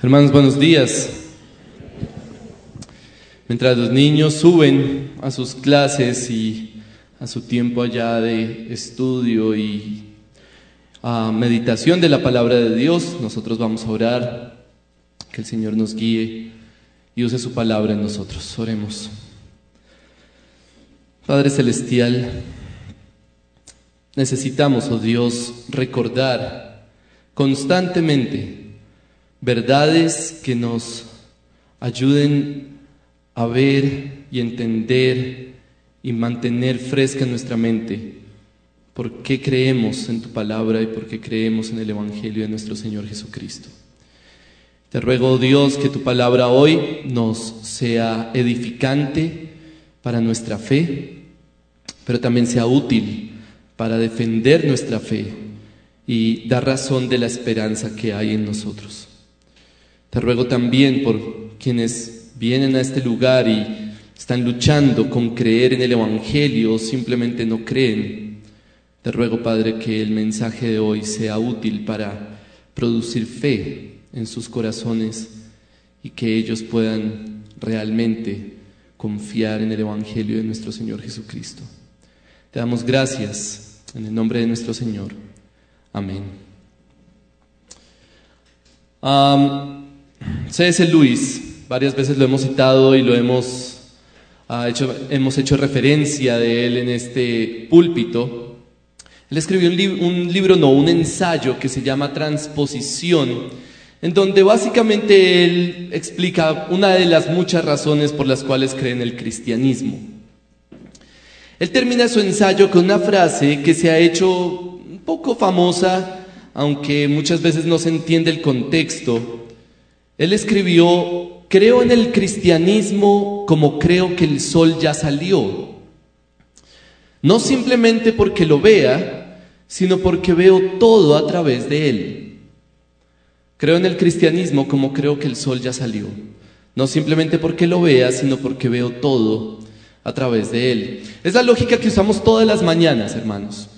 Hermanos, buenos días. Mientras los niños suben a sus clases y a su tiempo allá de estudio y a meditación de la palabra de Dios, nosotros vamos a orar, que el Señor nos guíe y use su palabra en nosotros. Oremos. Padre Celestial, necesitamos, oh Dios, recordar constantemente verdades que nos ayuden a ver y entender y mantener fresca nuestra mente por qué creemos en tu palabra y por qué creemos en el Evangelio de nuestro Señor Jesucristo. Te ruego, Dios, que tu palabra hoy nos sea edificante para nuestra fe, pero también sea útil para defender nuestra fe y dar razón de la esperanza que hay en nosotros. Te ruego también por quienes vienen a este lugar y están luchando con creer en el Evangelio o simplemente no creen. Te ruego, Padre, que el mensaje de hoy sea útil para producir fe en sus corazones y que ellos puedan realmente confiar en el Evangelio de nuestro Señor Jesucristo. Te damos gracias en el nombre de nuestro Señor. Amén. C.S. Luis, varias veces lo hemos citado y lo hemos, ah, hecho, hemos hecho referencia de él en este púlpito. Él escribió un, un libro, no, un ensayo que se llama Transposición, en donde básicamente él explica una de las muchas razones por las cuales cree en el cristianismo. Él termina su ensayo con una frase que se ha hecho un poco famosa, aunque muchas veces no se entiende el contexto, él escribió, creo en el cristianismo como creo que el sol ya salió. No simplemente porque lo vea, sino porque veo todo a través de él. Creo en el cristianismo como creo que el sol ya salió. No simplemente porque lo vea, sino porque veo todo a través de él. Es la lógica que usamos todas las mañanas, hermanos.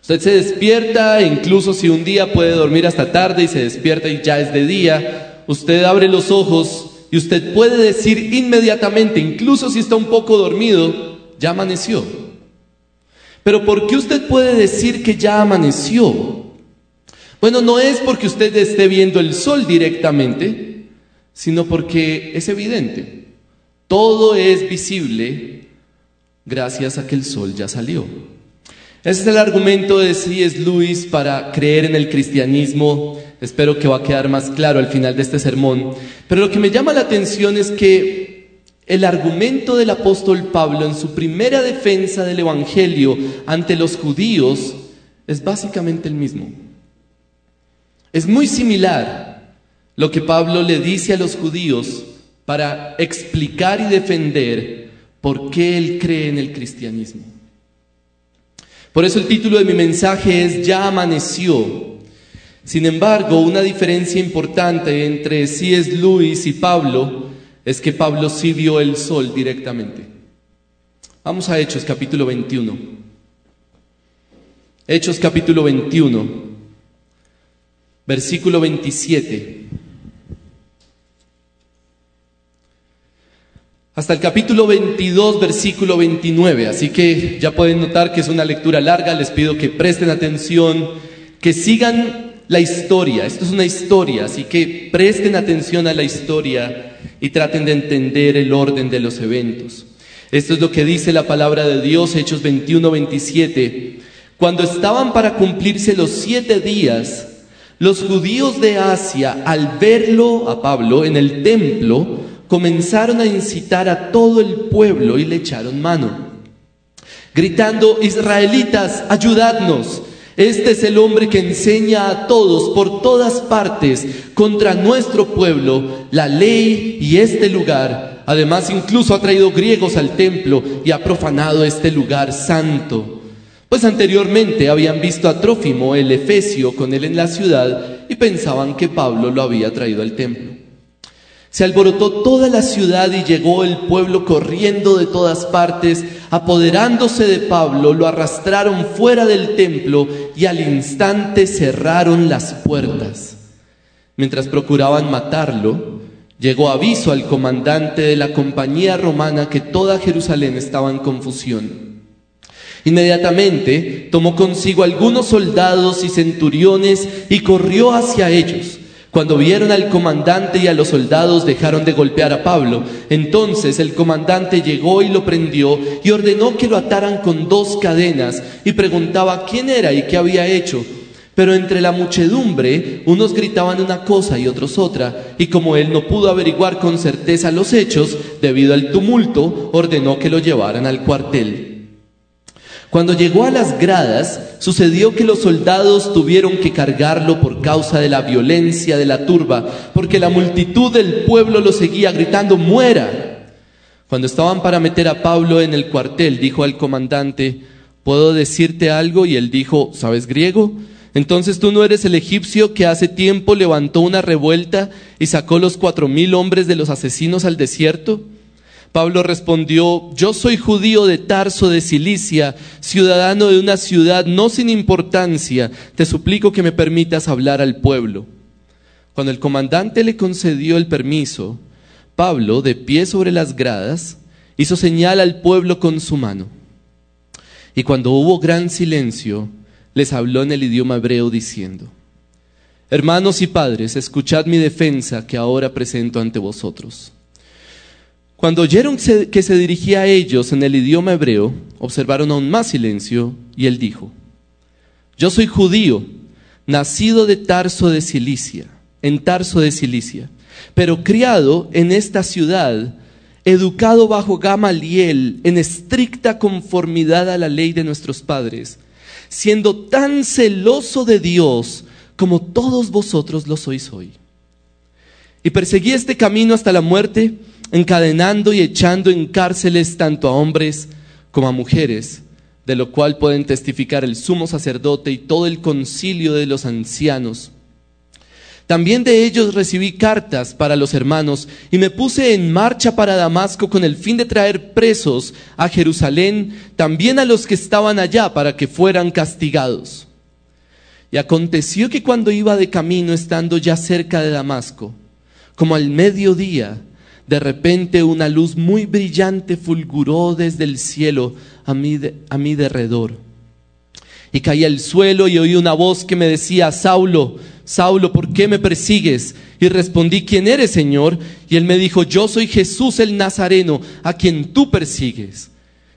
Usted se despierta, incluso si un día puede dormir hasta tarde y se despierta y ya es de día, usted abre los ojos y usted puede decir inmediatamente, incluso si está un poco dormido, ya amaneció. Pero ¿por qué usted puede decir que ya amaneció? Bueno, no es porque usted esté viendo el sol directamente, sino porque es evidente. Todo es visible gracias a que el sol ya salió. Ese es el argumento de C.S. Lewis para creer en el cristianismo Espero que va a quedar más claro al final de este sermón. Pero lo que me llama la atención es que el argumento del apóstol Pablo en su primera defensa del Evangelio ante los judíos es básicamente el mismo. Es muy similar lo que Pablo le dice a los judíos para explicar y defender por qué él cree en el cristianismo. Por eso el título de mi mensaje es Ya amaneció, sin embargo, una diferencia importante entre C.S. Lewis y Pablo es que Pablo sí vio el sol directamente. Vamos a Hechos capítulo 21. Hechos capítulo 21, versículo 27. Hasta el capítulo 22, versículo 29. Así que ya pueden notar que es una lectura larga. Les pido que presten atención, que sigan la historia. Esto es una historia, así que presten atención a la historia y traten de entender el orden de los eventos. Esto es lo que dice la palabra de Dios, Hechos 21, 27. Cuando estaban para cumplirse los siete días, los judíos de Asia, al verlo a Pablo en el templo, comenzaron a incitar a todo el pueblo y le echaron mano, gritando, Israelitas, ayudadnos. Este es el hombre que enseña a todos por todas partes contra nuestro pueblo la ley y este lugar. Además, incluso ha traído griegos al templo y ha profanado este lugar santo. Pues anteriormente habían visto a Trófimo el Efesio con él en la ciudad y pensaban que Pablo lo había traído al templo. Se alborotó toda la ciudad y llegó el pueblo corriendo de todas partes, apoderándose de Pablo, lo arrastraron fuera del templo y al instante cerraron las puertas. Mientras procuraban matarlo, llegó aviso al comandante de la compañía romana que toda Jerusalén estaba en confusión. Inmediatamente tomó consigo algunos soldados y centuriones y corrió hacia ellos. Cuando vieron al comandante y a los soldados dejaron de golpear a Pablo. Entonces el comandante llegó y lo prendió y ordenó que lo ataran con dos cadenas y preguntaba quién era y qué había hecho. Pero entre la muchedumbre unos gritaban una cosa y otros otra, y como él no pudo averiguar con certeza los hechos, debido al tumulto, ordenó que lo llevaran al cuartel. Cuando llegó a las gradas, sucedió que los soldados tuvieron que cargarlo por causa de la violencia de la turba, porque la multitud del pueblo lo seguía gritando, muera. Cuando estaban para meter a Pablo en el cuartel, dijo al comandante, ¿puedo decirte algo? Y él dijo, ¿sabes griego? Entonces tú no eres el egipcio que hace tiempo levantó una revuelta y sacó los cuatro mil hombres de los asesinos al desierto. Pablo respondió, yo soy judío de Tarso de Cilicia, ciudadano de una ciudad no sin importancia, te suplico que me permitas hablar al pueblo. Cuando el comandante le concedió el permiso, Pablo, de pie sobre las gradas, hizo señal al pueblo con su mano. Y cuando hubo gran silencio, les habló en el idioma hebreo diciendo, Hermanos y padres, escuchad mi defensa que ahora presento ante vosotros. Cuando oyeron que se dirigía a ellos en el idioma hebreo, observaron aún más silencio y él dijo, yo soy judío, nacido de Tarso de Cilicia, en Tarso de Cilicia, pero criado en esta ciudad, educado bajo Gamaliel en estricta conformidad a la ley de nuestros padres, siendo tan celoso de Dios como todos vosotros lo sois hoy. Y perseguí este camino hasta la muerte, encadenando y echando en cárceles tanto a hombres como a mujeres, de lo cual pueden testificar el sumo sacerdote y todo el concilio de los ancianos. También de ellos recibí cartas para los hermanos y me puse en marcha para Damasco con el fin de traer presos a Jerusalén, también a los que estaban allá, para que fueran castigados. Y aconteció que cuando iba de camino, estando ya cerca de Damasco, como al mediodía, de repente una luz muy brillante fulguró desde el cielo a mi, derredor. Y caí al suelo y oí una voz que me decía, Saulo, Saulo, ¿por qué me persigues? Y respondí, ¿quién eres, Señor? Y él me dijo, yo soy Jesús el Nazareno, a quien tú persigues.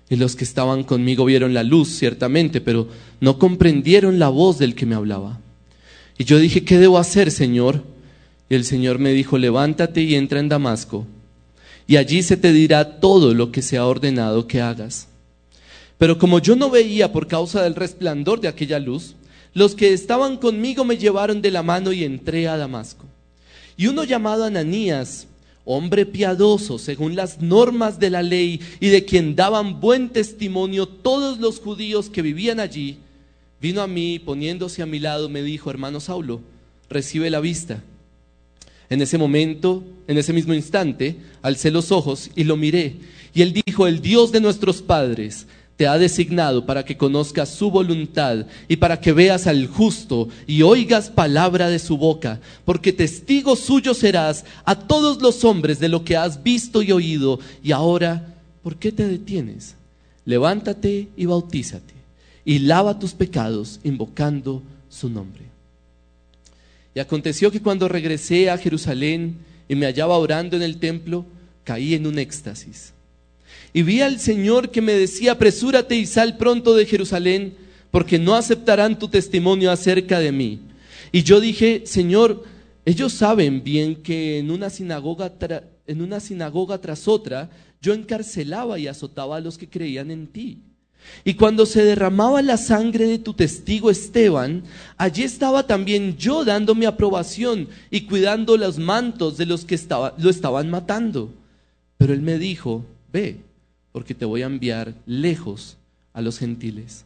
Y los que estaban conmigo vieron la luz, ciertamente, pero no comprendieron la voz del que me hablaba. Y yo dije, ¿qué debo hacer, Señor? Y el Señor me dijo, levántate y entra en Damasco y allí se te dirá todo lo que se ha ordenado que hagas. Pero como yo no veía por causa del resplandor de aquella luz, los que estaban conmigo me llevaron de la mano y entré a Damasco. Y uno llamado Ananías, hombre piadoso según las normas de la ley y de quien daban buen testimonio todos los judíos que vivían allí, vino a mí poniéndose a mi lado, me dijo, hermano Saulo, recibe la vista. En ese momento, en ese mismo instante, alcé los ojos y lo miré. Y él dijo, el Dios de nuestros padres te ha designado para que conozcas su voluntad y para que veas al justo y oigas palabra de su boca, porque testigo suyo serás a todos los hombres de lo que has visto y oído. Y ahora, ¿por qué te detienes? Levántate y bautízate y lava tus pecados invocando su nombre. Y aconteció que cuando regresé a Jerusalén y me hallaba orando en el templo, caí en un éxtasis. Y vi al Señor que me decía, apresúrate y sal pronto de Jerusalén, porque no aceptarán tu testimonio acerca de mí. Y yo dije, Señor, ellos saben bien que en una sinagoga, en una sinagoga tras otra, yo encarcelaba y azotaba a los que creían en ti. Y cuando se derramaba la sangre de tu testigo Esteban, allí estaba también yo dando mi aprobación y cuidando los mantos de los que lo estaban matando. Pero él me dijo, ve, porque te voy a enviar lejos a los gentiles.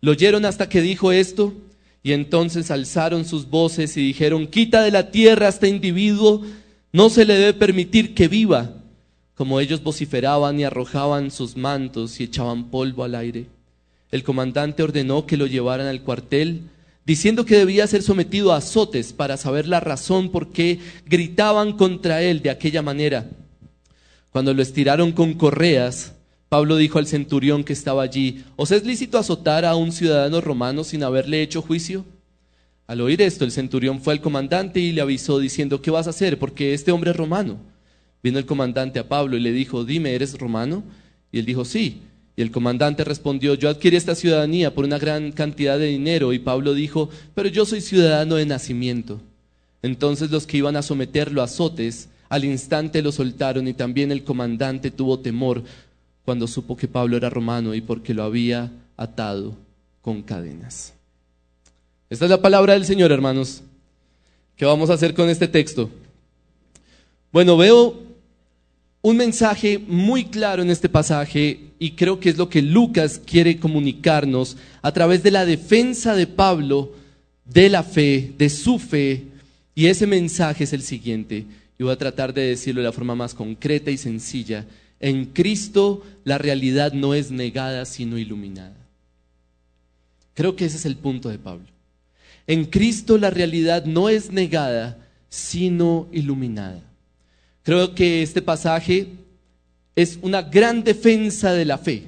Lo oyeron hasta que dijo esto, y entonces alzaron sus voces y dijeron, quita de la tierra a este individuo, no se le debe permitir que viva como ellos vociferaban y arrojaban sus mantos y echaban polvo al aire. El comandante ordenó que lo llevaran al cuartel, diciendo que debía ser sometido a azotes para saber la razón por qué gritaban contra él de aquella manera. Cuando lo estiraron con correas, Pablo dijo al centurión que estaba allí, ¿os es lícito azotar a un ciudadano romano sin haberle hecho juicio? Al oír esto, el centurión fue al comandante y le avisó diciendo, ¿qué vas a hacer? Porque este hombre es romano. Vino el comandante a Pablo y le dijo, dime, ¿eres romano? Y él dijo, sí. Y el comandante respondió, yo adquirí esta ciudadanía por una gran cantidad de dinero. Y Pablo dijo, pero yo soy ciudadano de nacimiento. Entonces los que iban a someterlo a azotes, al instante lo soltaron y también el comandante tuvo temor cuando supo que Pablo era romano y porque lo había atado con cadenas. Esta es la palabra del Señor, hermanos. ¿Qué vamos a hacer con este texto? Bueno, veo un mensaje muy claro en este pasaje y creo que es lo que Lucas quiere comunicarnos a través de la defensa de Pablo de la fe, de su fe. Y ese mensaje es el siguiente. Y voy a tratar de decirlo de la forma más concreta y sencilla. En Cristo la realidad no es negada, sino iluminada. Creo que ese es el punto de Pablo. En Cristo la realidad no es negada, sino iluminada. Creo que este pasaje es una gran defensa de la fe.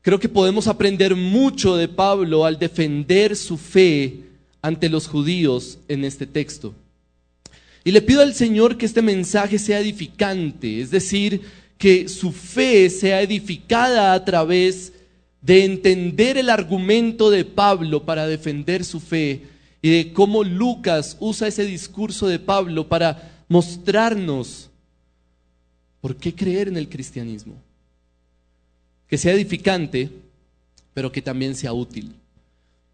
Creo que podemos aprender mucho de Pablo al defender su fe ante los judíos en este texto. Y le pido al Señor que este mensaje sea edificante, es decir, que su fe sea edificada a través de entender el argumento de Pablo para defender su fe y de cómo Lucas usa ese discurso de Pablo para mostrarnos por qué creer en el cristianismo. Que sea edificante, pero que también sea útil.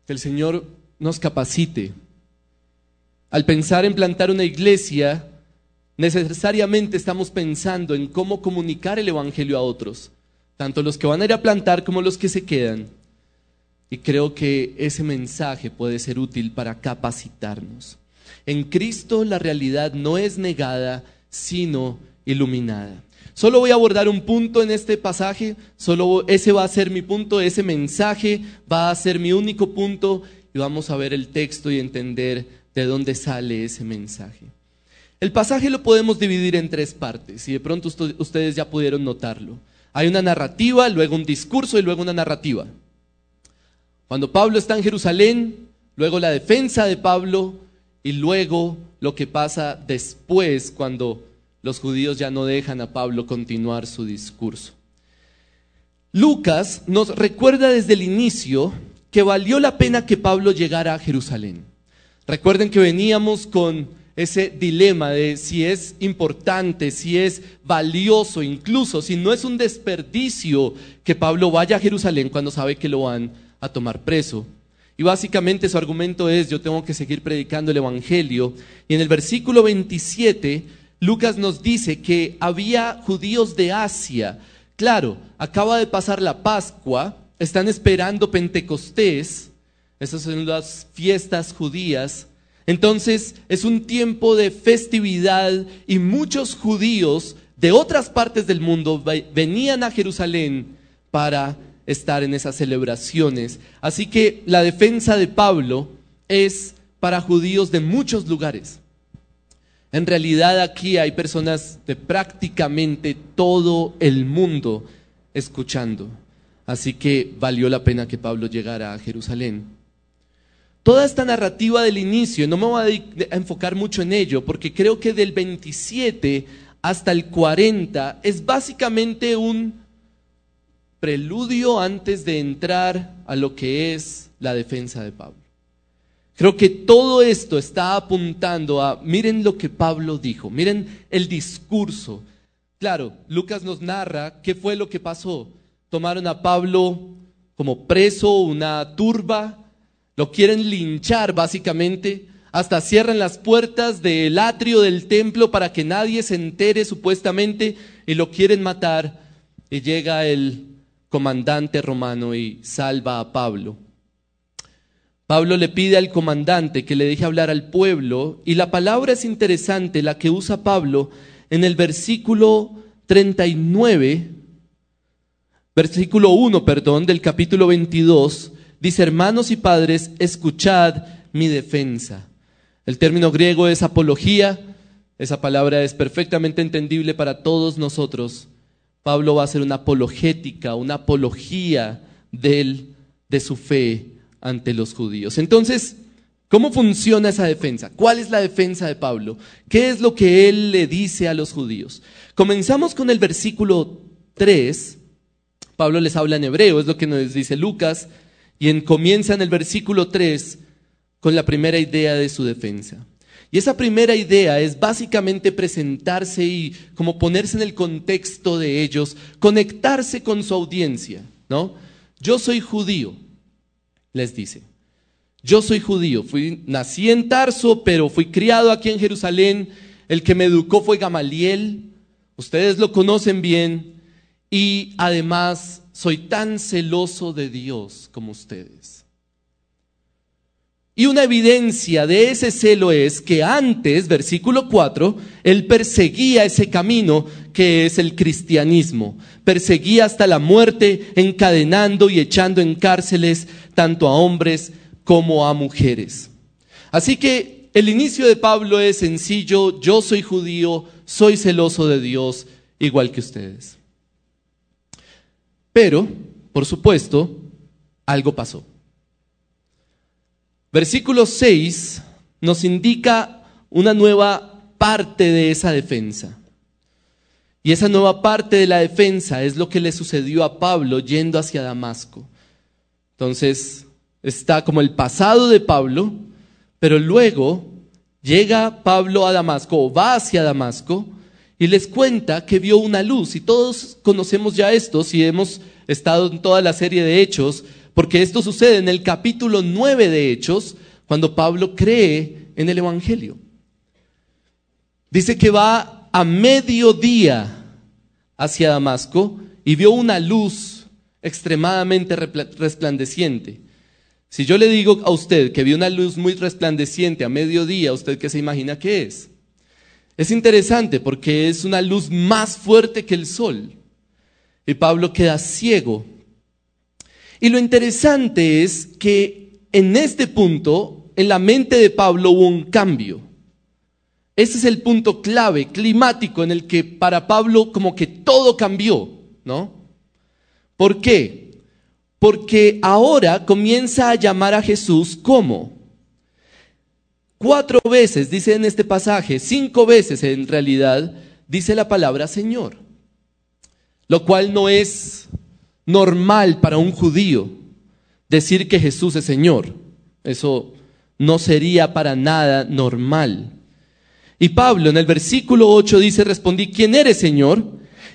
Que el Señor nos capacite. Al pensar en plantar una iglesia, necesariamente estamos pensando en cómo comunicar el Evangelio a otros, tanto los que van a ir a plantar como los que se quedan. Y creo que ese mensaje puede ser útil para capacitarnos. En Cristo la realidad no es negada, sino iluminada. Solo voy a abordar un punto en este pasaje, solo ese va a ser mi punto, ese mensaje va a ser mi único punto y vamos a ver el texto y entender de dónde sale ese mensaje. El pasaje lo podemos dividir en tres partes y de pronto ustedes ya pudieron notarlo. Hay una narrativa, luego un discurso y luego una narrativa. Cuando Pablo está en Jerusalén, luego la defensa de Pablo, y luego lo que pasa después cuando los judíos ya no dejan a Pablo continuar su discurso. Lucas nos recuerda desde el inicio que valió la pena que Pablo llegara a Jerusalén. Recuerden que veníamos con ese dilema de si es importante, si es valioso, incluso si no es un desperdicio que Pablo vaya a Jerusalén cuando sabe que lo van a tomar preso. Y básicamente su argumento es, yo tengo que seguir predicando el Evangelio. Y en el versículo 27, Lucas nos dice que había judíos de Asia. Claro, acaba de pasar la Pascua, están esperando Pentecostés, esas son las fiestas judías. Entonces es un tiempo de festividad y muchos judíos de otras partes del mundo venían a Jerusalén para estar en esas celebraciones. Así que la defensa de Pablo es para judíos de muchos lugares. En realidad aquí hay personas de prácticamente todo el mundo escuchando. Así que valió la pena que Pablo llegara a Jerusalén. Toda esta narrativa del inicio, no me voy a enfocar mucho en ello, porque creo que del 27 hasta el 40 es básicamente un preludio antes de entrar a lo que es la defensa de Pablo. Creo que todo esto está apuntando a, miren lo que Pablo dijo, miren el discurso. Claro, Lucas nos narra qué fue lo que pasó. Tomaron a Pablo como preso, una turba, lo quieren linchar básicamente, hasta cierran las puertas del atrio del templo para que nadie se entere supuestamente y lo quieren matar. Y llega el comandante romano y salva a Pablo. Pablo le pide al comandante que le deje hablar al pueblo y la palabra es interesante, la que usa Pablo en el versículo 39, versículo 1, perdón, del capítulo 22, dice, hermanos y padres, escuchad mi defensa. El término griego es apología, esa palabra es perfectamente entendible para todos nosotros. Pablo va a hacer una apologética, una apología de, su fe ante los judíos. Entonces, ¿cómo funciona esa defensa? ¿Cuál es la defensa de Pablo? ¿Qué es lo que él le dice a los judíos? Comenzamos con el versículo 3. Pablo les habla en hebreo, es lo que nos dice Lucas, y en, comienza en el versículo 3 con la primera idea de su defensa. Y esa primera idea es básicamente presentarse y como ponerse en el contexto de ellos, conectarse con su audiencia, ¿no? Yo soy judío, les dice. Yo soy judío, fui, nací en Tarso, pero fui criado aquí en Jerusalén. El que me educó fue Gamaliel. Ustedes lo conocen bien. Y además soy tan celoso de Dios como ustedes. Y una evidencia de ese celo es que antes, versículo 4, él perseguía ese camino que es el cristianismo. Perseguía hasta la muerte, encadenando y echando en cárceles tanto a hombres como a mujeres. Así que el inicio de Pablo es sencillo, yo soy judío, soy celoso de Dios, igual que ustedes. Pero, por supuesto, algo pasó. Versículo 6 nos indica una nueva parte de esa defensa. Y esa nueva parte de la defensa es lo que le sucedió a Pablo yendo hacia Damasco. Entonces, está como el pasado de Pablo, pero luego llega Pablo a Damasco o va hacia Damasco y les cuenta que vio una luz. Y todos conocemos ya esto si hemos estado en toda la serie de hechos, porque esto sucede en el capítulo 9 de Hechos, cuando Pablo cree en el Evangelio. Dice que va a mediodía hacia Damasco y vio una luz extremadamente resplandeciente. Si yo le digo a usted que vio una luz muy resplandeciente a mediodía, ¿usted qué se imagina que es? Es interesante porque es una luz más fuerte que el sol. Y Pablo queda ciego y lo interesante es que en este punto, en la mente de Pablo hubo un cambio. Ese es el punto clave, climático, en el que para Pablo como que todo cambió, ¿no? ¿Por qué? Porque ahora comienza a llamar a Jesús como. Cuatro veces, dice en este pasaje, cinco veces en realidad, dice la palabra Señor. Lo cual no es normal para un judío decir que Jesús es Señor. Eso no sería para nada normal. Y Pablo en el versículo 8 dice, respondí, ¿quién eres Señor?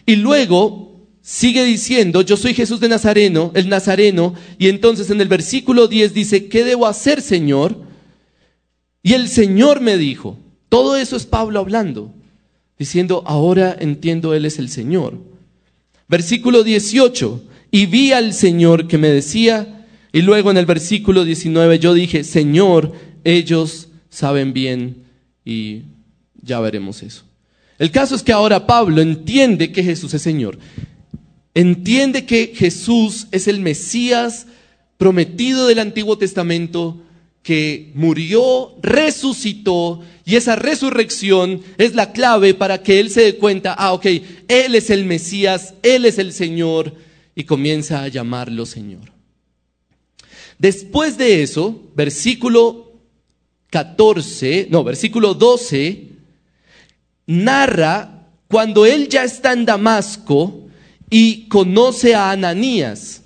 Y luego sigue diciendo, yo soy Jesús de Nazareno, el Nazareno. Y entonces en el versículo 10 dice, ¿qué debo hacer Señor? Y el Señor me dijo, todo eso es Pablo hablando, diciendo, ahora entiendo, Él es el Señor. Versículo 18, y vi al Señor que me decía, y luego en el versículo 19 yo dije, Señor, ellos saben bien y ya veremos eso. El caso es que ahora Pablo entiende que Jesús es Señor. Entiende que Jesús es el Mesías prometido del Antiguo Testamento que murió, resucitó y esa resurrección es la clave para que él se dé cuenta, ah, ok, Él es el Mesías, Él es el Señor y comienza a llamarlo Señor. Después de eso, versículo 14, no, versículo 12, narra cuando él ya está en Damasco y conoce a Ananías.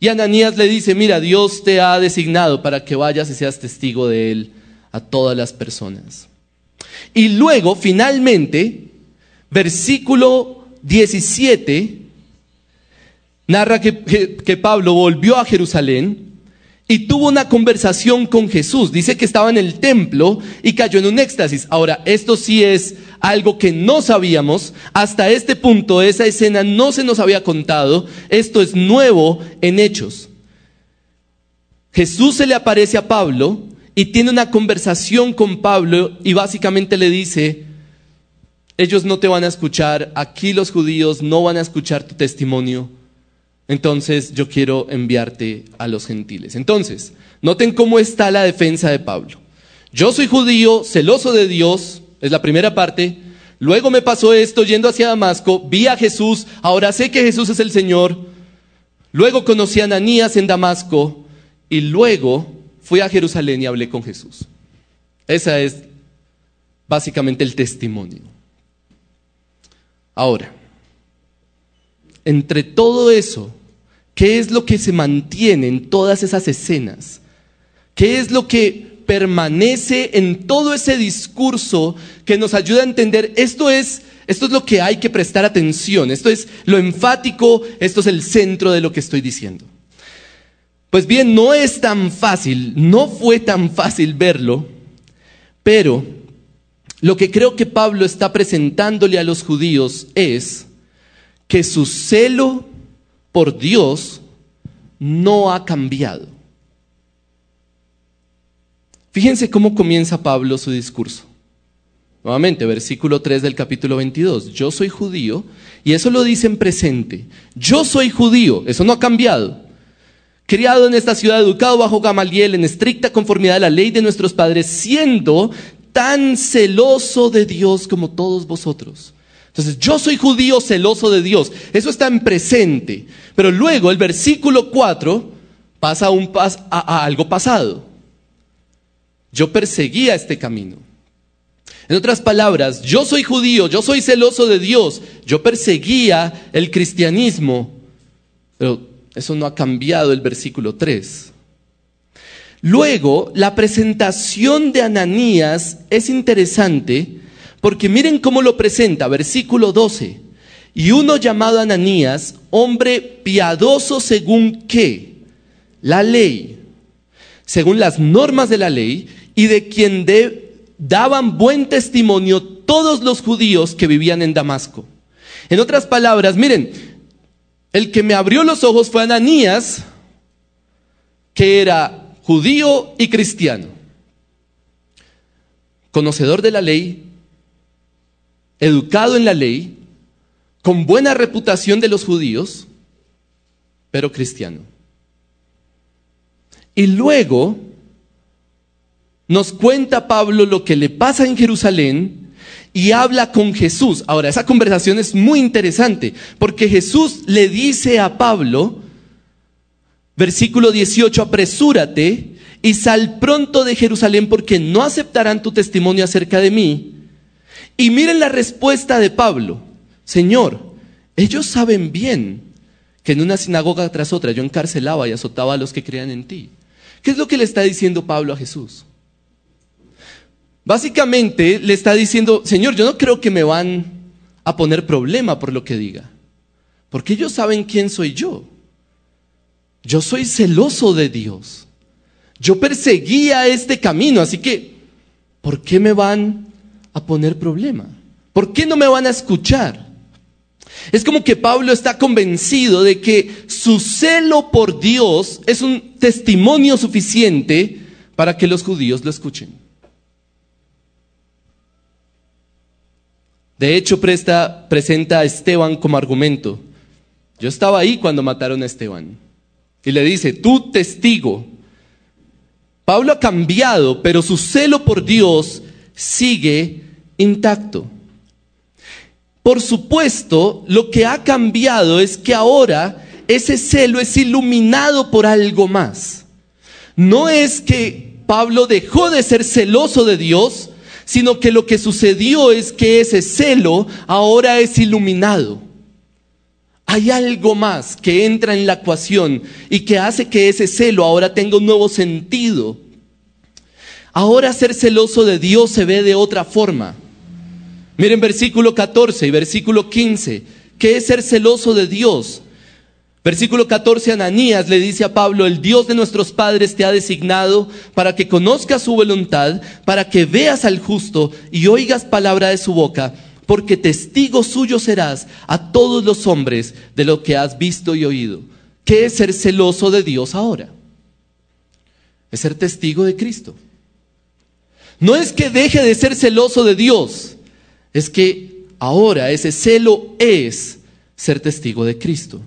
Y Ananías le dice, mira, Dios te ha designado para que vayas y seas testigo de él a todas las personas. Y luego, finalmente, versículo 17, narra que, Pablo volvió a Jerusalén y tuvo una conversación con Jesús. Dice que estaba en el templo y cayó en un éxtasis. Ahora, esto sí es algo que no sabíamos. Hasta este punto, esa escena no se nos había contado. Esto es nuevo en hechos. Jesús se le aparece a Pablo y tiene una conversación con Pablo y básicamente le dice, ellos no te van a escuchar, aquí los judíos no van a escuchar tu testimonio entonces yo quiero enviarte a los gentiles. Entonces, noten cómo está la defensa de Pablo. Yo soy judío, celoso de Dios, es la primera parte. Luego me pasó esto yendo hacia Damasco, vi a Jesús, ahora sé que Jesús es el Señor. Luego conocí a Ananías en Damasco y luego fui a Jerusalén y hablé con Jesús. Ese es básicamente el testimonio. Ahora, entre todo eso, ¿qué es lo que se mantiene en todas esas escenas? ¿Qué es lo que permanece en todo ese discurso que nos ayuda a entender esto es esto es lo que hay que prestar atención, esto es lo enfático, esto es el centro de lo que estoy diciendo. Pues bien, no es tan fácil, no fue tan fácil verlo, pero lo que creo que Pablo está presentándole a los judíos es que su celo por Dios no ha cambiado. Fíjense cómo comienza Pablo su discurso. Nuevamente, versículo 3 del capítulo 22. Yo soy judío, y eso lo dice en presente. Yo soy judío, eso no ha cambiado. Criado en esta ciudad, educado bajo Gamaliel, en estricta conformidad a la ley de nuestros padres, siendo tan celoso de Dios como todos vosotros. Entonces, yo soy judío celoso de Dios. Eso está en presente. Pero luego el versículo 4 pasa a, algo pasado. Yo perseguía este camino. En otras palabras, yo soy judío, yo soy celoso de Dios, yo perseguía el cristianismo, pero eso no ha cambiado el versículo 3. Luego, la presentación de Ananías es interesante porque miren cómo lo presenta, versículo 12. Y uno llamado Ananías, hombre piadoso según qué? La ley, según las normas de la ley, y de quien daban buen testimonio todos los judíos que vivían en Damasco. En otras palabras, miren, el que me abrió los ojos fue Ananías, que era judío y cristiano, conocedor de la ley, educado en la ley, con buena reputación de los judíos, pero cristiano. Y luego nos cuenta Pablo lo que le pasa en Jerusalén y habla con Jesús. Ahora, esa conversación es muy interesante porque Jesús le dice a Pablo, versículo 18, apresúrate y sal pronto de Jerusalén porque no aceptarán tu testimonio acerca de mí. Y miren la respuesta de Pablo, Señor, ellos saben bien que en una sinagoga tras otra yo encarcelaba y azotaba a los que creían en ti. ¿Qué es lo que le está diciendo Pablo a Jesús? Básicamente le está diciendo, Señor, yo no creo que me van a poner problema por lo que diga, porque ellos saben quién soy yo. Yo soy celoso de Dios. Yo perseguía este camino, así que, ¿por qué me van a poner problema? ¿Por qué no me van a escuchar? Es como que Pablo está convencido de que su celo por Dios es un testimonio suficiente para que los judíos lo escuchen. De hecho, presenta a Esteban como argumento. Yo estaba ahí cuando mataron a Esteban. Y le dice, tú testigo. Pablo ha cambiado, pero su celo por Dios sigue intacto. Por supuesto, lo que ha cambiado es que ahora ese celo es iluminado por algo más. No es que Pablo dejó de ser celoso de Dios, sino que lo que sucedió es que ese celo ahora es iluminado. Hay algo más que entra en la ecuación y que hace que ese celo ahora tenga un nuevo sentido. Ahora ser celoso de Dios se ve de otra forma. Miren versículo 14 y versículo 15. ¿Qué es ser celoso de Dios? Versículo 14, Ananías le dice a Pablo, el Dios de nuestros padres te ha designado para que conozcas su voluntad, para que veas al justo y oigas palabra de su boca, porque testigo suyo serás a todos los hombres de lo que has visto y oído. ¿Qué es ser celoso de Dios ahora? Es ser testigo de Cristo. No es que deje de ser celoso de Dios, es que ahora ese celo es ser testigo de Cristo.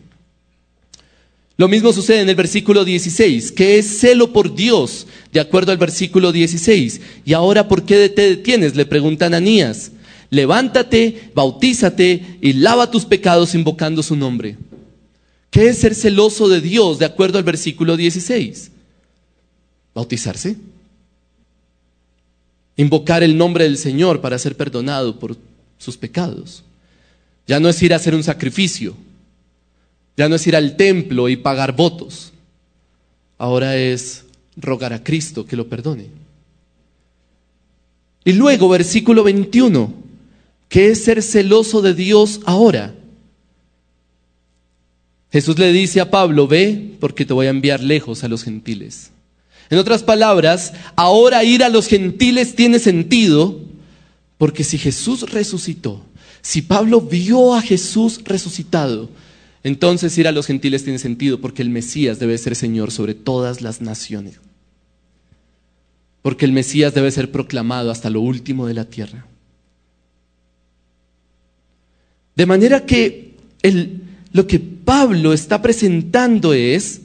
Lo mismo sucede en el versículo 16, que es celo por Dios, de acuerdo al versículo 16. Y ahora, ¿por qué te detienes? Le pregunta Ananías. Levántate, bautízate y lava tus pecados invocando su nombre. ¿Qué es ser celoso de Dios, de acuerdo al versículo 16? Bautizarse. Invocar el nombre del Señor para ser perdonado por sus pecados. Ya no es ir a hacer un sacrificio ya no es ir al templo y pagar votos. Ahora es rogar a Cristo que lo perdone. Y luego, versículo 21, ¿qué es ser celoso de Dios ahora? Jesús le dice a Pablo, ve porque te voy a enviar lejos a los gentiles. En otras palabras, ahora ir a los gentiles tiene sentido porque si Jesús resucitó, si Pablo vio a Jesús resucitado, entonces ir a los gentiles tiene sentido porque el Mesías debe ser Señor sobre todas las naciones. Porque el Mesías debe ser proclamado hasta lo último de la tierra. De manera que lo que Pablo está presentando es,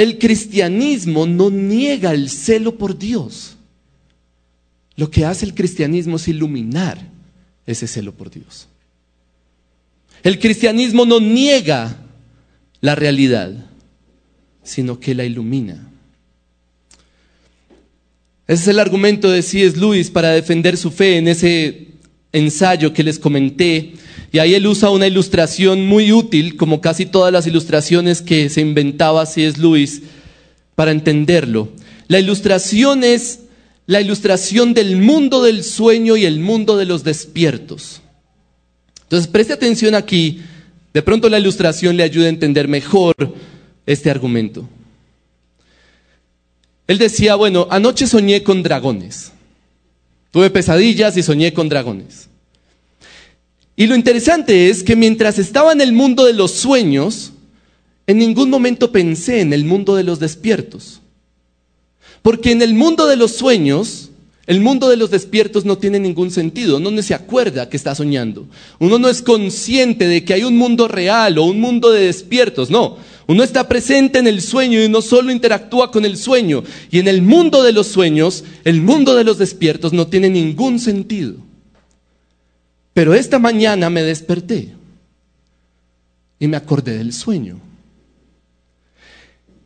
el cristianismo no niega el celo por Dios. Lo que hace el cristianismo es iluminar ese celo por Dios. El cristianismo no niega la realidad, sino que la ilumina. Ese es el argumento de C.S. Lewis para defender su fe en ese ensayo que les comenté. Y ahí él usa una ilustración muy útil, como casi todas las ilustraciones que se inventaba C.S. Lewis, para entenderlo. La ilustración es la ilustración del mundo del sueño y el mundo de los despiertos. Entonces, preste atención aquí. De pronto la ilustración le ayuda a entender mejor este argumento. Él decía, bueno, anoche soñé con dragones. Tuve pesadillas y soñé con dragones. Y lo interesante es que mientras estaba en el mundo de los sueños, en ningún momento pensé en el mundo de los despiertos. Porque en el mundo de los sueños, el mundo de los despiertos no tiene ningún sentido, uno no se acuerda que está soñando, uno no es consciente de que hay un mundo real o un mundo de despiertos, no, uno está presente en el sueño y no solo interactúa con el sueño, y en el mundo de los sueños, el mundo de los despiertos no tiene ningún sentido. Pero esta mañana me desperté y me acordé del sueño.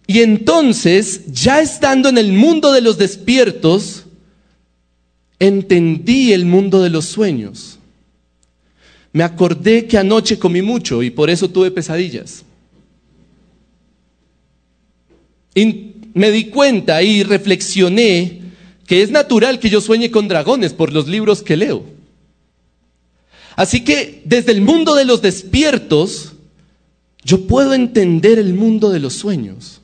Y entonces, ya estando en el mundo de los despiertos, entendí el mundo de los sueños. Me acordé que anoche comí mucho y por eso tuve pesadillas. Y me di cuenta y reflexioné que es natural que yo sueñe con dragones por los libros que leo. Así que desde el mundo de los despiertos, yo puedo entender el mundo de los sueños.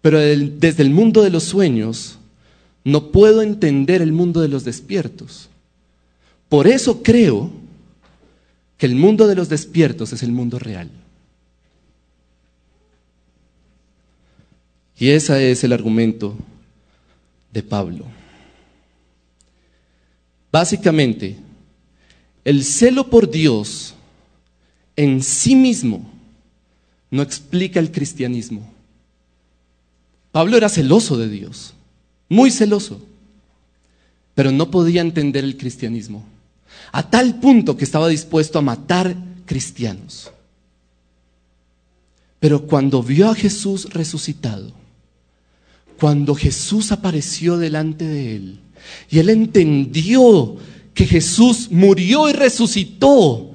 Pero desde el mundo de los sueños, no puedo entender el mundo de los despiertos. Por eso creo que el mundo de los despiertos es el mundo real. Y ese es el argumento de Pablo. Básicamente, el celo por Dios en sí mismo no explica el cristianismo. Pablo era celoso de Dios muy celoso, pero no podía entender el cristianismo, a tal punto que estaba dispuesto a matar cristianos. Pero cuando vio a Jesús resucitado, cuando Jesús apareció delante de él, y él entendió que Jesús murió y resucitó,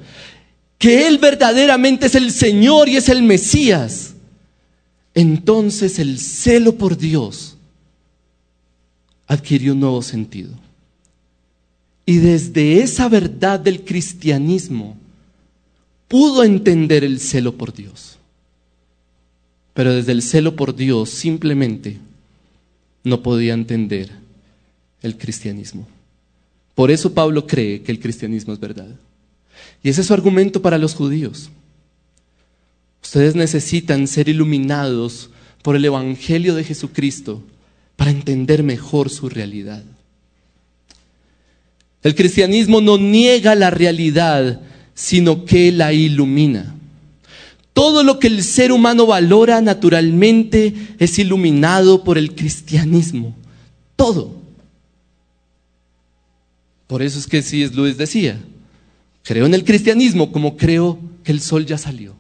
que Él verdaderamente es el Señor y es el Mesías, entonces el celo por Dios adquirió un nuevo sentido. Y desde esa verdad del cristianismo pudo entender el celo por Dios. Pero desde el celo por Dios simplemente no podía entender el cristianismo. Por eso Pablo cree que el cristianismo es verdad. Y ese es su argumento para los judíos. Ustedes necesitan ser iluminados por el Evangelio de Jesucristo para entender mejor su realidad. El cristianismo no niega la realidad, sino que la ilumina. Todo lo que el ser humano valora naturalmente es iluminado por el cristianismo. Todo. Por eso es que C.S. Lewis decía, creo en el cristianismo como creo que el sol ya salió.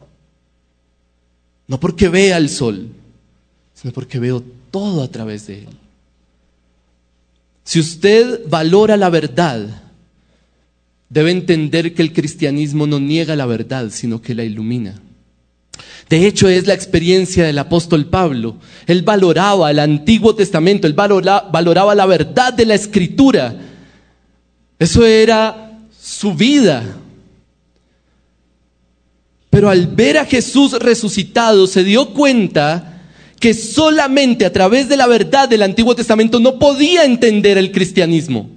No porque vea el sol, sino porque veo todo a través de él. Si usted valora la verdad, debe entender que el cristianismo no niega la verdad, sino que la ilumina. De hecho, es la experiencia del apóstol Pablo. Él valoraba el Antiguo Testamento, él valoraba la verdad de la Escritura. Eso era su vida. Pero al ver a Jesús resucitado, se dio cuenta que solamente a través de la verdad del Antiguo Testamento no podía entender el cristianismo.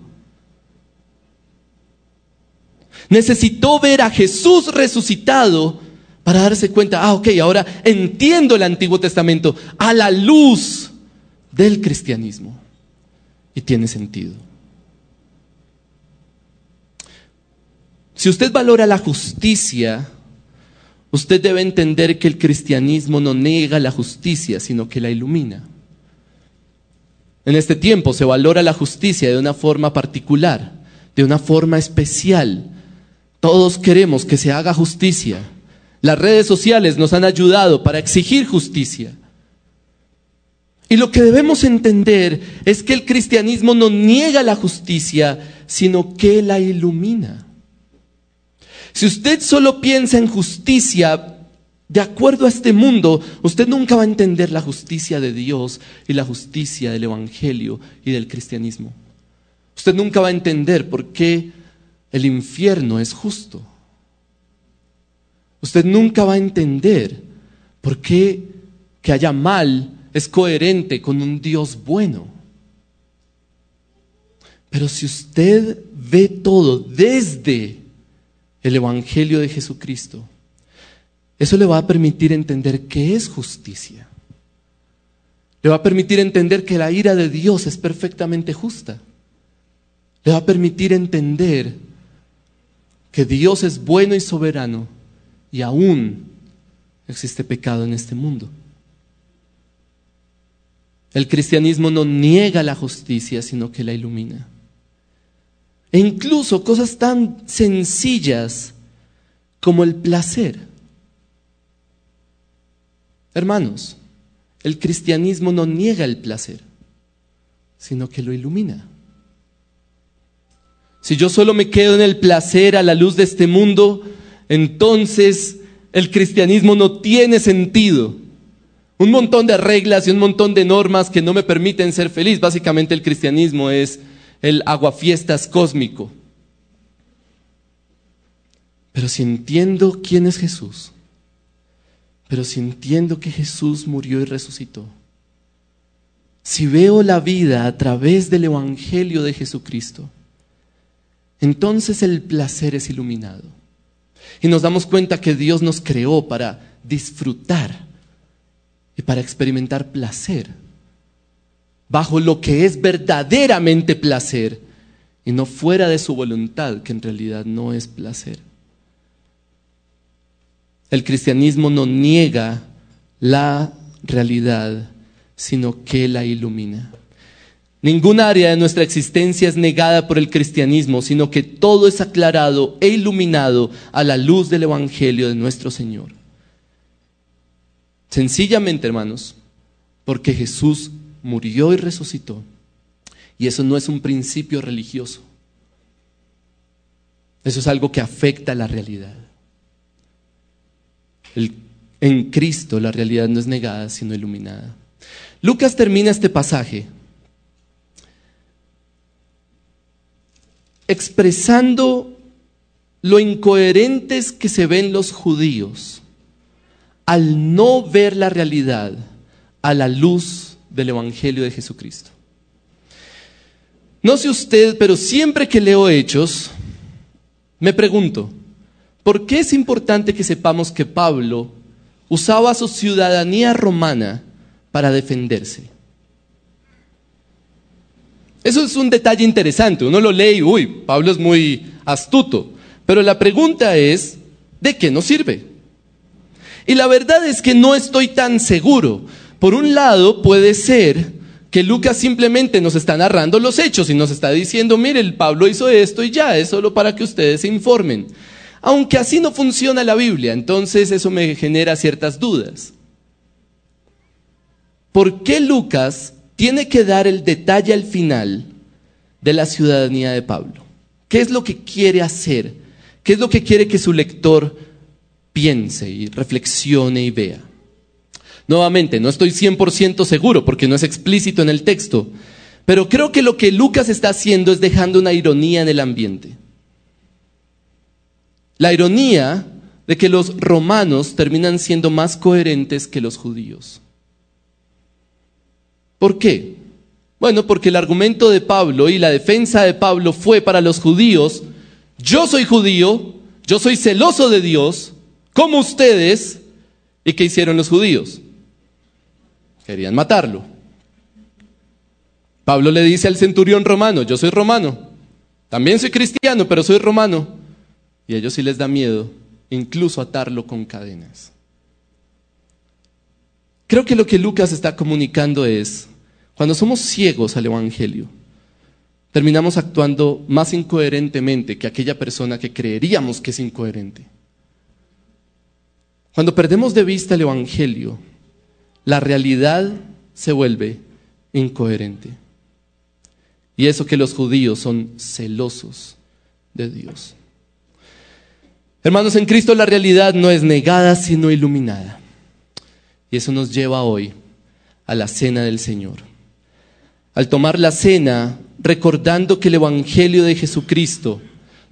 Necesitó ver a Jesús resucitado para darse cuenta, ah, ok, ahora entiendo el Antiguo Testamento a la luz del cristianismo. Y tiene sentido. Si usted valora la justicia, Usted debe entender que el cristianismo no niega la justicia, sino que la ilumina. En este tiempo se valora la justicia de una forma particular, de una forma especial. Todos queremos que se haga justicia. Las redes sociales nos han ayudado para exigir justicia. Y lo que debemos entender es que el cristianismo no niega la justicia, sino que la ilumina. Si usted solo piensa en justicia de acuerdo a este mundo, usted nunca va a entender la justicia de Dios y la justicia del Evangelio y del cristianismo. Usted nunca va a entender por qué el infierno es justo. Usted nunca va a entender por qué que haya mal es coherente con un Dios bueno. Pero si usted ve todo desde el Evangelio de Jesucristo, eso le va a permitir entender qué es justicia. Le va a permitir entender que la ira de Dios es perfectamente justa. Le va a permitir entender que Dios es bueno y soberano y aún existe pecado en este mundo. El cristianismo no niega la justicia, sino que la ilumina. E incluso cosas tan sencillas como el placer. Hermanos, el cristianismo no niega el placer, sino que lo ilumina. Si yo solo me quedo en el placer a la luz de este mundo, entonces el cristianismo no tiene sentido. Un montón de reglas y un montón de normas que no me permiten ser feliz. Básicamente el cristianismo es el aguafiestas cósmico. Pero si entiendo quién es Jesús, pero si entiendo que Jesús murió y resucitó, si veo la vida a través del Evangelio de Jesucristo, entonces el placer es iluminado. Y nos damos cuenta que Dios nos creó para disfrutar y para experimentar placer bajo lo que es verdaderamente placer y no fuera de su voluntad, que en realidad no es placer. El cristianismo no niega la realidad, sino que la ilumina. Ningún área de nuestra existencia es negada por el cristianismo, sino que todo es aclarado e iluminado a la luz del Evangelio de nuestro Señor. Sencillamente, hermanos, porque Jesús murió y resucitó. Y eso no es un principio religioso. Eso es algo que afecta a la realidad. en Cristo la realidad no es negada, sino iluminada. Lucas termina este pasaje expresando lo incoherentes que se ven los judíos al no ver la realidad a la luz del Evangelio de Jesucristo. No sé usted, pero siempre que leo hechos, me pregunto, ¿por qué es importante que sepamos que Pablo usaba su ciudadanía romana para defenderse? Eso es un detalle interesante. Uno lo lee y, uy, Pablo es muy astuto. Pero la pregunta es, ¿de qué nos sirve? Y la verdad es que no estoy tan seguro. Por un lado, puede ser que Lucas simplemente nos está narrando los hechos y nos está diciendo, mire, el Pablo hizo esto y ya, es solo para que ustedes se informen. Aunque así no funciona la Biblia, entonces eso me genera ciertas dudas. ¿Por qué Lucas tiene que dar el detalle al final de la ciudadanía de Pablo? ¿Qué es lo que quiere hacer? ¿Qué es lo que quiere que su lector piense y reflexione y vea? Nuevamente, no estoy 100% seguro porque no es explícito en el texto, pero creo que lo que Lucas está haciendo es dejando una ironía en el ambiente. La ironía de que los romanos terminan siendo más coherentes que los judíos. ¿Por qué? Bueno, porque el argumento de Pablo y la defensa de Pablo fue para los judíos, yo soy judío, yo soy celoso de Dios, como ustedes, ¿y qué hicieron los judíos? Querían matarlo. Pablo le dice al centurión romano, yo soy romano, también soy cristiano, pero soy romano. Y a ellos sí les da miedo incluso atarlo con cadenas. Creo que lo que Lucas está comunicando es, cuando somos ciegos al Evangelio, terminamos actuando más incoherentemente que aquella persona que creeríamos que es incoherente. Cuando perdemos de vista el Evangelio, la realidad se vuelve incoherente. Y eso que los judíos son celosos de Dios. Hermanos, en Cristo la realidad no es negada, sino iluminada. Y eso nos lleva hoy a la cena del Señor. Al tomar la cena, recordando que el Evangelio de Jesucristo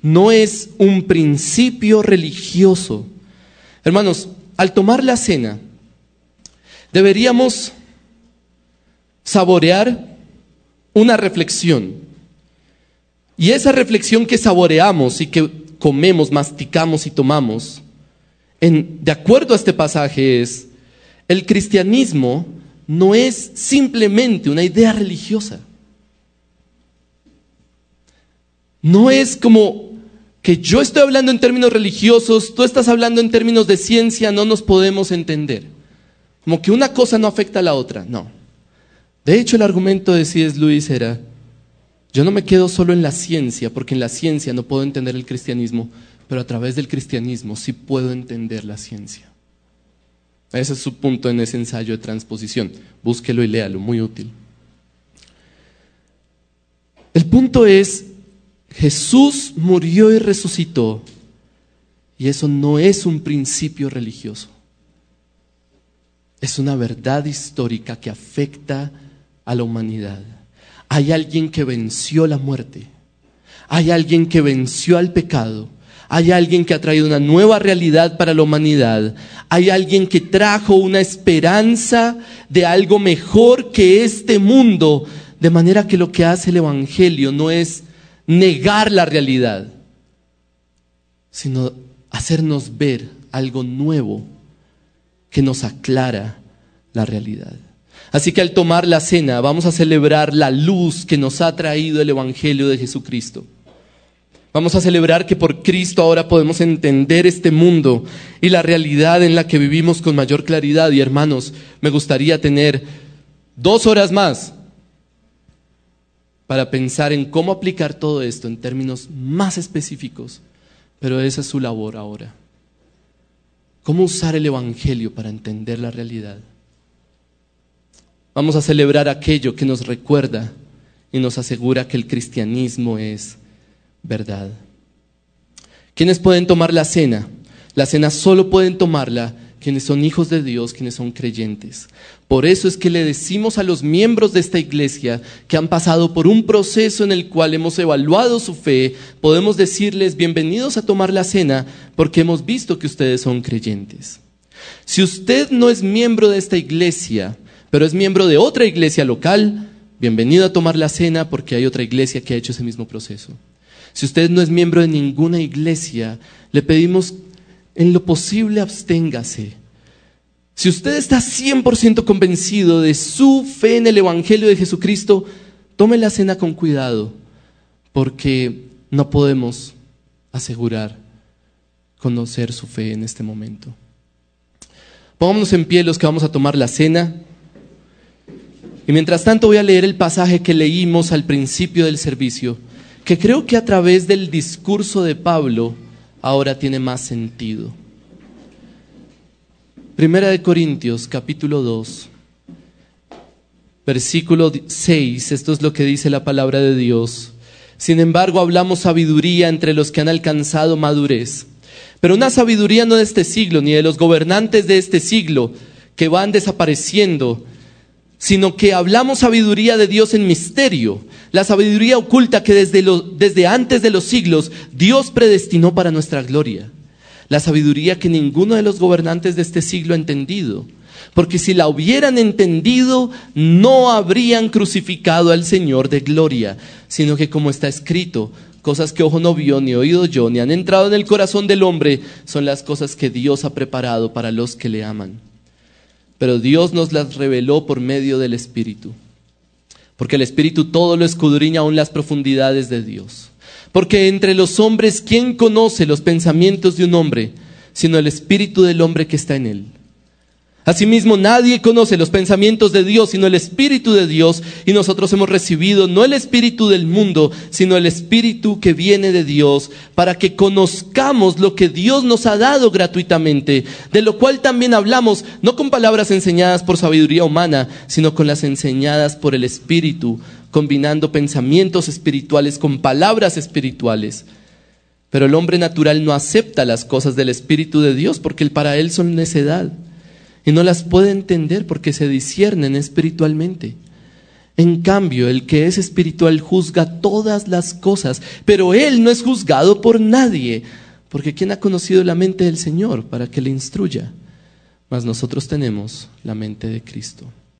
no es un principio religioso. Hermanos, al tomar la cena, deberíamos saborear una reflexión. Y esa reflexión que saboreamos y que comemos, masticamos y tomamos, en, de acuerdo a este pasaje es, el cristianismo no es simplemente una idea religiosa. No es como que yo estoy hablando en términos religiosos, tú estás hablando en términos de ciencia, no nos podemos entender. Como que una cosa no afecta a la otra, no. De hecho, el argumento de C.S. Lewis era, yo no me quedo solo en la ciencia, porque en la ciencia no puedo entender el cristianismo, pero a través del cristianismo sí puedo entender la ciencia. Ese es su punto en ese ensayo de transposición. Búsquelo y léalo, muy útil. El punto es, Jesús murió y resucitó, y eso no es un principio religioso. Es una verdad histórica que afecta a la humanidad. Hay alguien que venció la muerte. Hay alguien que venció al pecado. Hay alguien que ha traído una nueva realidad para la humanidad. Hay alguien que trajo una esperanza de algo mejor que este mundo. De manera que lo que hace el Evangelio no es negar la realidad, sino hacernos ver algo nuevo que nos aclara la realidad. Así que al tomar la cena vamos a celebrar la luz que nos ha traído el Evangelio de Jesucristo. Vamos a celebrar que por Cristo ahora podemos entender este mundo y la realidad en la que vivimos con mayor claridad. Y hermanos, me gustaría tener dos horas más para pensar en cómo aplicar todo esto en términos más específicos, pero esa es su labor ahora. ¿Cómo usar el Evangelio para entender la realidad? Vamos a celebrar aquello que nos recuerda y nos asegura que el cristianismo es verdad. ¿Quiénes pueden tomar la cena? La cena solo pueden tomarla quienes son hijos de Dios, quienes son creyentes. Por eso es que le decimos a los miembros de esta iglesia que han pasado por un proceso en el cual hemos evaluado su fe, podemos decirles bienvenidos a tomar la cena porque hemos visto que ustedes son creyentes. Si usted no es miembro de esta iglesia, pero es miembro de otra iglesia local, bienvenido a tomar la cena porque hay otra iglesia que ha hecho ese mismo proceso. Si usted no es miembro de ninguna iglesia, le pedimos en lo posible absténgase. Si usted está 100% convencido de su fe en el Evangelio de Jesucristo, tome la cena con cuidado, porque no podemos asegurar conocer su fe en este momento. Pongámonos en pie los que vamos a tomar la cena. Y mientras tanto voy a leer el pasaje que leímos al principio del servicio, que creo que a través del discurso de Pablo ahora tiene más sentido. Primera de Corintios, capítulo 2, versículo 6, esto es lo que dice la palabra de Dios. Sin embargo, hablamos sabiduría entre los que han alcanzado madurez pero una sabiduría no de este siglo, ni de los gobernantes de este siglo que van desapareciendo, sino que hablamos sabiduría de Dios en misterio, la sabiduría oculta que desde, desde antes de los siglos Dios predestinó para nuestra gloria, la sabiduría que ninguno de los gobernantes de este siglo ha entendido, porque si la hubieran entendido, no habrían crucificado al Señor de gloria, sino que como está escrito, cosas que ojo no vio, ni oído yo, ni han entrado en el corazón del hombre, son las cosas que Dios ha preparado para los que le aman. Pero Dios nos las reveló por medio del Espíritu. Porque el Espíritu todo lo escudriña aún las profundidades de Dios. Porque entre los hombres, ¿quién conoce los pensamientos de un hombre, sino el Espíritu del hombre que está en él? Asimismo, nadie conoce los pensamientos de Dios sino el Espíritu de Dios, y nosotros hemos recibido no el Espíritu del mundo, sino el Espíritu que viene de Dios, para que conozcamos lo que Dios nos ha dado gratuitamente, de lo cual también hablamos, no con palabras enseñadas por sabiduría humana, sino con las enseñadas por el Espíritu, combinando pensamientos espirituales con palabras espirituales. Pero el hombre natural no acepta las cosas del Espíritu de Dios, porque para él son necedad y no las puede entender porque se disciernen espiritualmente. En cambio, el que es espiritual juzga todas las cosas, pero él no es juzgado por nadie, porque ¿quién ha conocido la mente del Señor para que le instruya? Mas nosotros tenemos la mente de Cristo.